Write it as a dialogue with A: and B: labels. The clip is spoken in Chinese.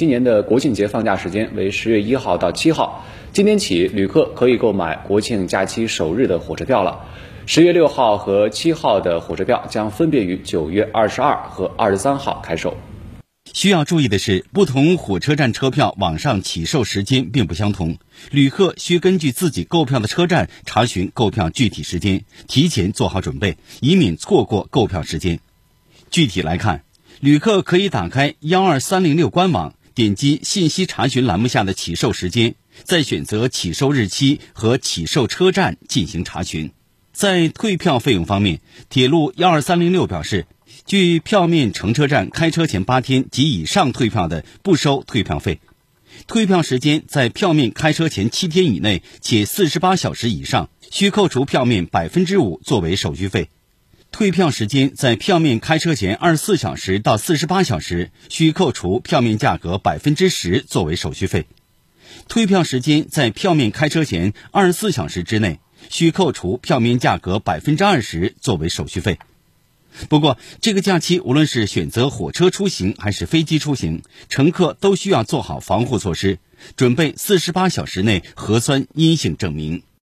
A: 今年的国庆节放假时间为十月一号到七号，今天起旅客可以购买国庆假期首日的火车票了。十月六号和七号的火车票将分别于九月二十二和二十三号开售。
B: 需要注意的是，不同火车站车票网上起售时间并不相同，旅客需根据自己购票的车站查询购票具体时间，提前做好准备，以免错过购票时间。具体来看，旅客可以打开幺二三零六官网，点击信息查询栏目下的起售时间，再选择起售日期和起售车站进行查询。在退票费用方面，铁路幺二三零六表示。距票面乘车站开车前八天及以上退票的，不收退票费；退票时间在票面开车前七天以内且四十八小时以上，需扣除票面百分之五作为手续费；退票时间在票面开车前二十四小时到四十八小时，需扣除票面价格百分之十作为手续费；退票时间在票面开车前二十四小时之内，需扣除票面价格百分之二十作为手续费。不过，这个假期无论是选择火车出行还是飞机出行，乘客都需要做好防护措施，准备四十八小时内核酸阴性证明。